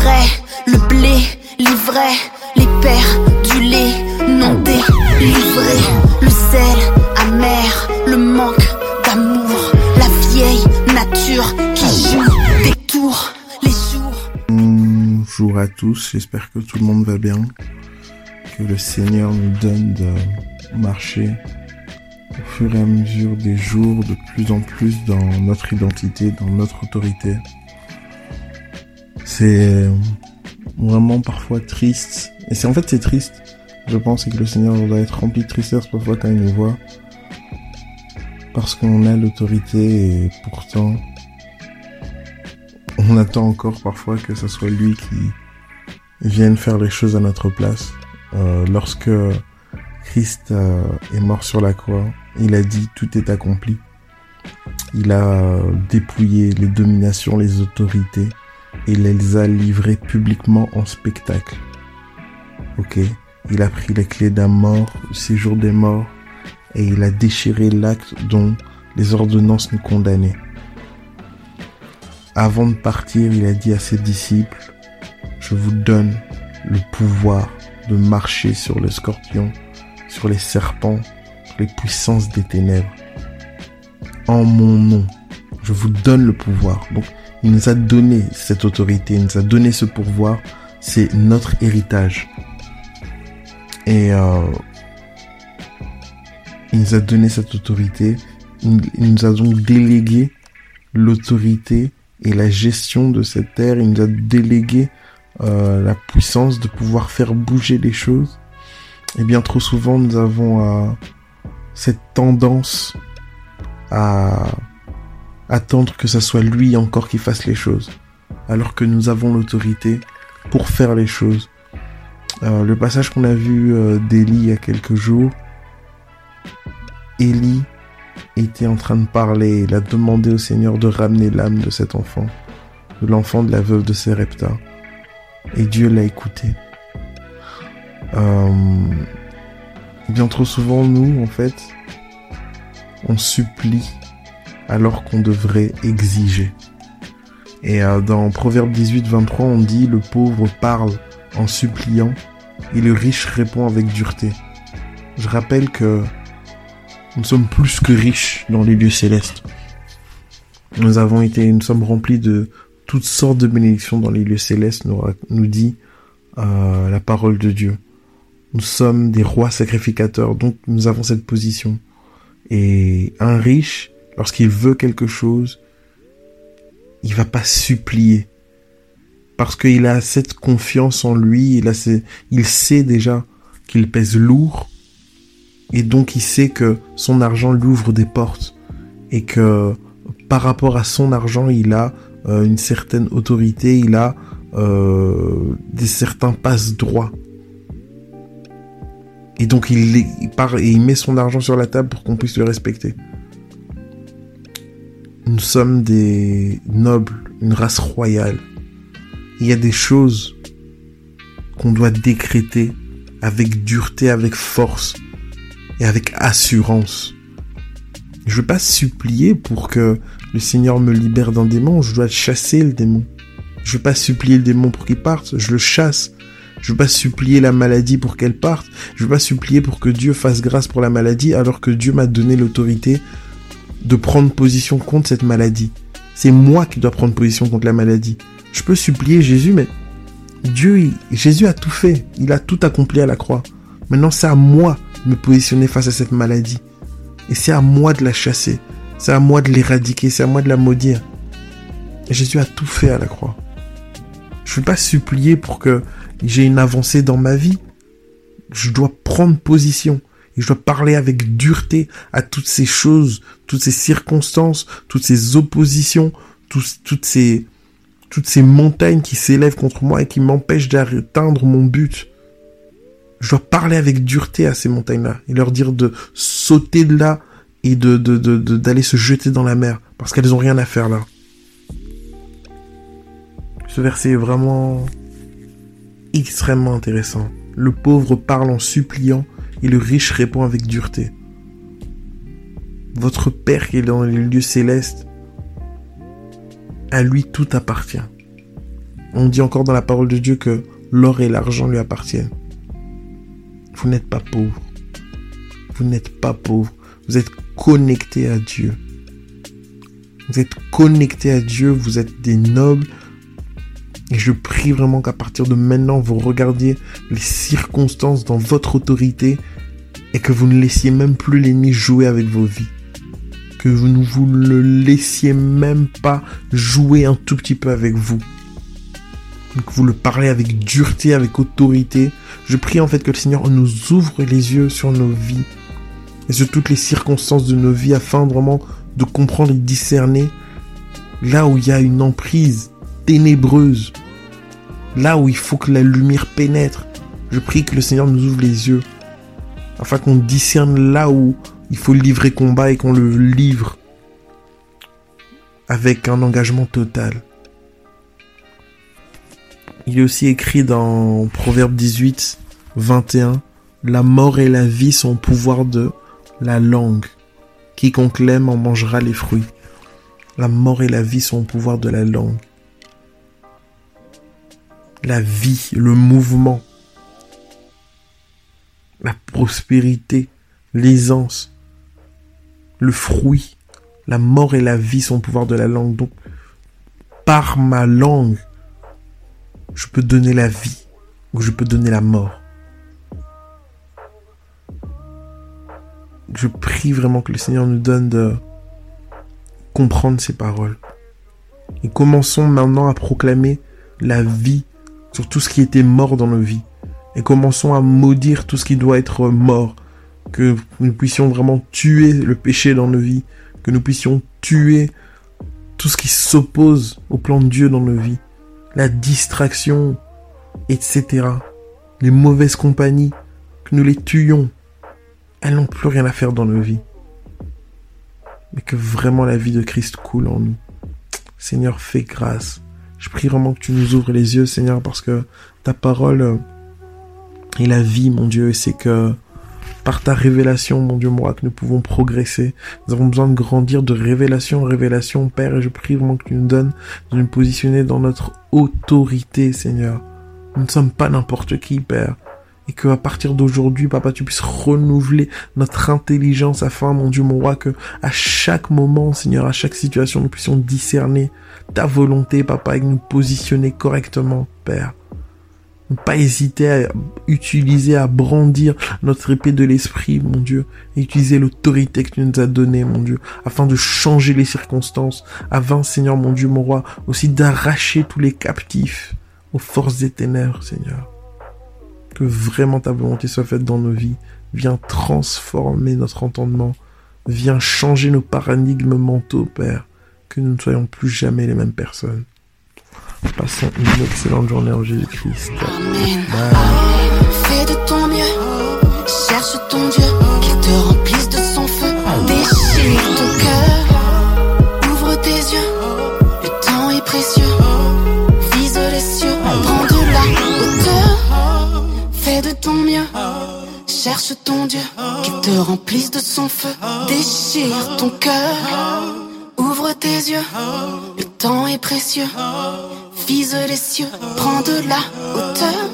vrais, le blé, l'ivraie, les pères, du lait, non délivré, le sel, amer, le manque d'amour, la vieille nature qui joue des tours, les jours. Bonjour à tous, j'espère que tout le monde va bien, que le Seigneur nous donne de marcher au fur et à mesure des jours de plus en plus dans notre identité, dans notre autorité. C'est vraiment parfois triste. Et c'est en fait c'est triste. Je pense que le Seigneur doit être rempli de tristesse parfois quand il nous voit. Parce qu'on a l'autorité et pourtant on attend encore parfois que ce soit lui qui vienne faire les choses à notre place. Euh, lorsque Christ euh, est mort sur la croix, il a dit tout est accompli. Il a dépouillé les dominations, les autorités et les a livrées publiquement en spectacle. Ok, il a pris les clés d'un mort, du séjour des morts, et il a déchiré l'acte dont les ordonnances nous condamnaient. Avant de partir, il a dit à ses disciples, je vous donne le pouvoir de marcher sur le scorpion, sur les serpents, sur les puissances des ténèbres. En mon nom, je vous donne le pouvoir. Donc, il nous a donné cette autorité, il nous a donné ce pouvoir. C'est notre héritage. Et euh, il nous a donné cette autorité. Il, nous a donc délégué l'autorité et la gestion de cette terre. Il nous a délégué euh, la puissance de pouvoir faire bouger les choses. Et bien trop souvent, nous avons euh, cette tendance à attendre que ce soit lui encore qui fasse les choses, alors que nous avons l'autorité pour faire les choses. Euh, le passage qu'on a vu euh, il y a quelques jours, Élie était en train de parler, il a demandé au Seigneur de ramener l'âme de cet enfant, de l'enfant de la veuve de Sérepta. Et Dieu l'a écouté. Euh, bien trop souvent, nous, en fait, on supplie alors qu'on devrait exiger. Et euh, dans Proverbe 18, 23, on dit le pauvre parle en suppliant et le riche répond avec dureté. Je rappelle que nous sommes plus que riches dans les lieux célestes. Nous avons été, nous sommes remplis de toutes sortes de bénédictions dans les lieux célestes, nous, nous dit euh, la parole de Dieu. Nous sommes des rois sacrificateurs, donc nous avons cette position. Et un riche, lorsqu'il veut quelque chose, il va pas supplier. Parce qu'il a cette confiance en lui, il, sait déjà qu'il pèse lourd. Et donc il sait que son argent lui ouvre des portes. Et que par rapport à son argent, il a euh, une certaine autorité, il a euh, des certains passe droits. Et donc il, et il met son argent sur la table pour qu'on puisse le respecter. Nous sommes des nobles, une race royale. Il y a des choses qu'on doit décréter avec dureté, avec force et avec assurance. Je ne veux pas supplier pour que le Seigneur me libère d'un démon, je dois chasser le démon. Je veux pas supplier le démon pour qu'il parte, je le chasse. Je veux pas supplier la maladie pour qu'elle parte. Je veux pas supplier pour que Dieu fasse grâce pour la maladie alors que Dieu m'a donné l'autorité de prendre position contre cette maladie. C'est moi qui dois prendre position contre la maladie. Je peux supplier Jésus, mais Dieu, Jésus a tout fait. Il a tout accompli à la croix. Maintenant, c'est à moi de me positionner face à cette maladie. Et c'est à moi de la chasser. C'est à moi de l'éradiquer. C'est à moi de la maudire. Jésus a tout fait à la croix. Je ne veux pas supplier pour que j'ai une avancée dans ma vie. Je dois prendre position. Je dois parler avec dureté à toutes ces choses, toutes ces circonstances, toutes ces oppositions, toutes ces, montagnes qui s'élèvent contre moi et qui m'empêchent d'atteindre mon but. Je dois parler avec dureté à ces montagnes-là et leur dire de sauter de là et d'aller se jeter dans la mer parce qu'elles ont rien à faire là. Ce verset est vraiment extrêmement intéressant. Le pauvre parle en suppliant et le riche répond avec dureté. Votre Père qui est dans les lieux célestes, à lui tout appartient. On dit encore dans la parole de Dieu que l'or et l'argent lui appartiennent. Vous n'êtes pas pauvre. Vous n'êtes pas pauvre. Vous êtes connecté à Dieu. Vous êtes connecté à Dieu, vous êtes des nobles. Et je prie vraiment qu'à partir de maintenant, vous regardiez les circonstances dans votre autorité et que vous ne laissiez même plus l'ennemi jouer avec vos vies. Que vous ne vous le laissiez même pas jouer un tout petit peu avec vous. Que vous le parlez avec dureté, avec autorité. Je prie en fait que le Seigneur nous ouvre les yeux sur nos vies et sur toutes les circonstances de nos vies afin vraiment de comprendre et discerner là où il y a une emprise là où il faut que la lumière pénètre. Je prie que le Seigneur nous ouvre les yeux afin qu'on discerne là où il faut livrer combat et qu'on le livre avec un engagement total. Il est aussi écrit dans Proverbe 18, 21, La mort et la vie sont au pouvoir de la langue. Quiconque l'aime en mangera les fruits. La mort et la vie sont au pouvoir de la langue. La vie, le mouvement, la prospérité, l'aisance, le fruit, la mort et la vie sont au pouvoir de la langue. Donc, par ma langue, je peux donner la vie ou je peux donner la mort. je prie vraiment que le Seigneur nous donne de comprendre ces paroles. Et commençons maintenant à proclamer la vie sur tout ce qui était mort dans nos vies. Et commençons à maudire tout ce qui doit être mort. Que nous puissions vraiment tuer le péché dans nos vies. Que nous puissions tuer tout ce qui s'oppose au plan de Dieu dans nos vies. La distraction, etc. Les mauvaises compagnies. Que nous les tuions elles n'ont plus rien à faire dans nos vies. Mais que vraiment la vie de Christ coule en nous. Seigneur, fais grâce. Je prie vraiment que tu nous ouvres les yeux, Seigneur, parce que ta parole est la vie, mon Dieu, et c'est que par ta révélation, mon Dieu, moi, que nous pouvons progresser. Nous avons besoin de grandir de révélation en révélation, Père, et je prie vraiment que tu nous donnes de nous positionner dans notre autorité, Seigneur. Nous ne sommes pas n'importe qui, Père et que à partir d'aujourd'hui, papa, tu puisses renouveler notre intelligence afin, mon Dieu, mon roi, que à chaque moment, Seigneur, à chaque situation, nous puissions discerner ta volonté, papa, et nous positionner correctement, Père. Ne pas hésiter à utiliser, à brandir notre épée de l'esprit, mon Dieu, et utiliser l'autorité que tu nous as donnée, mon Dieu, afin de changer les circonstances, afin, Seigneur, mon Dieu, mon roi, aussi d'arracher tous les captifs aux forces des ténèbres, Seigneur que vraiment ta volonté soit faite dans nos vies. Viens transformer notre entendement. Viens changer nos paradigmes mentaux, Père. Que nous ne soyons plus jamais les mêmes personnes. Passons une excellente journée en Jésus-Christ. Amen. Fais de ton mieux. Cherche ton Dieu. Qu'il te remplisse de son feu. Déchire ton cœur. Ouvre tes yeux. Le temps est précieux. Vise les cieux. Prends de la hauteur. Fais de ton mieux. Cherche ton Dieu. Qu'il te remplisse de son feu. Déchire ton cœur. Le temps est précieux. Vise les cieux. Prends de la hauteur.